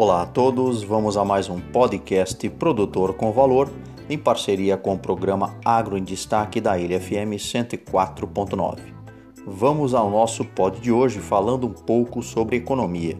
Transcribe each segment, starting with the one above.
Olá a todos, vamos a mais um podcast Produtor com Valor, em parceria com o programa Agro em Destaque da Ilha FM 104.9. Vamos ao nosso pod de hoje falando um pouco sobre economia.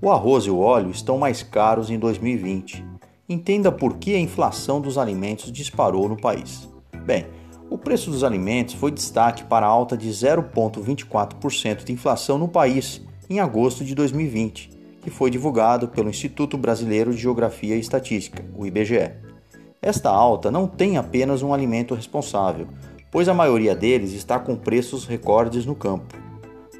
O arroz e o óleo estão mais caros em 2020. Entenda por que a inflação dos alimentos disparou no país. Bem, o preço dos alimentos foi destaque para a alta de 0,24% de inflação no país em agosto de 2020 que foi divulgado pelo Instituto Brasileiro de Geografia e Estatística, o IBGE. Esta alta não tem apenas um alimento responsável, pois a maioria deles está com preços recordes no campo.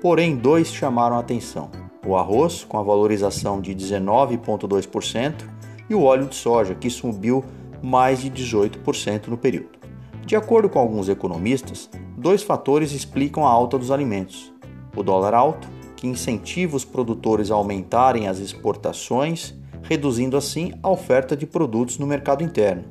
Porém, dois chamaram a atenção: o arroz, com a valorização de 19,2%, e o óleo de soja, que subiu mais de 18% no período. De acordo com alguns economistas, dois fatores explicam a alta dos alimentos: o dólar alto que incentiva os produtores a aumentarem as exportações, reduzindo assim a oferta de produtos no mercado interno,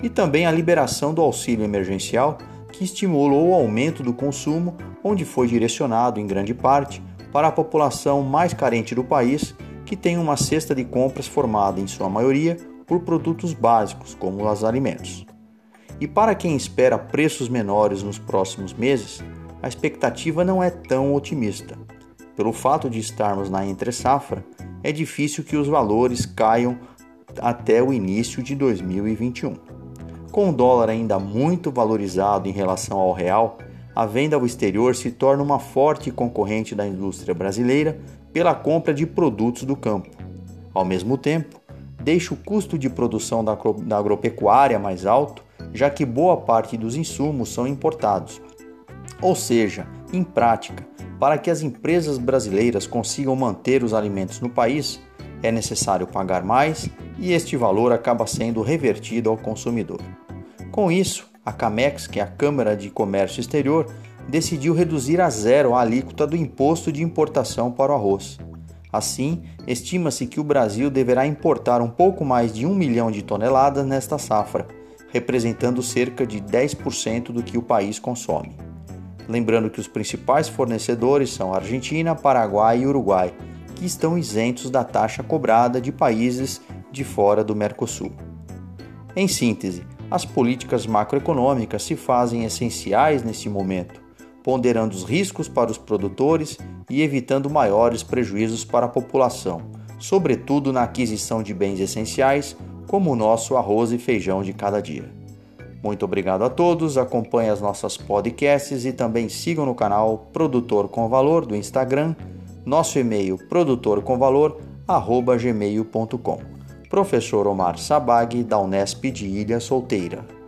e também a liberação do auxílio emergencial, que estimulou o aumento do consumo, onde foi direcionado em grande parte para a população mais carente do país, que tem uma cesta de compras formada em sua maioria por produtos básicos, como os alimentos. E para quem espera preços menores nos próximos meses, a expectativa não é tão otimista. Pelo fato de estarmos na entre-safra, é difícil que os valores caiam até o início de 2021. Com o dólar ainda muito valorizado em relação ao real, a venda ao exterior se torna uma forte concorrente da indústria brasileira pela compra de produtos do campo. Ao mesmo tempo, deixa o custo de produção da agropecuária mais alto, já que boa parte dos insumos são importados. Ou seja, em prática, para que as empresas brasileiras consigam manter os alimentos no país, é necessário pagar mais e este valor acaba sendo revertido ao consumidor. Com isso, a CAMEX, que é a Câmara de Comércio Exterior, decidiu reduzir a zero a alíquota do imposto de importação para o arroz. Assim, estima-se que o Brasil deverá importar um pouco mais de um milhão de toneladas nesta safra, representando cerca de 10% do que o país consome. Lembrando que os principais fornecedores são Argentina, Paraguai e Uruguai, que estão isentos da taxa cobrada de países de fora do Mercosul. Em síntese, as políticas macroeconômicas se fazem essenciais neste momento, ponderando os riscos para os produtores e evitando maiores prejuízos para a população, sobretudo na aquisição de bens essenciais como o nosso arroz e feijão de cada dia. Muito obrigado a todos, acompanhe as nossas podcasts e também sigam no canal Produtor com Valor do Instagram, nosso e-mail produtorcomvalor@gmail.com. Professor Omar Sabag da Unesp de Ilha Solteira.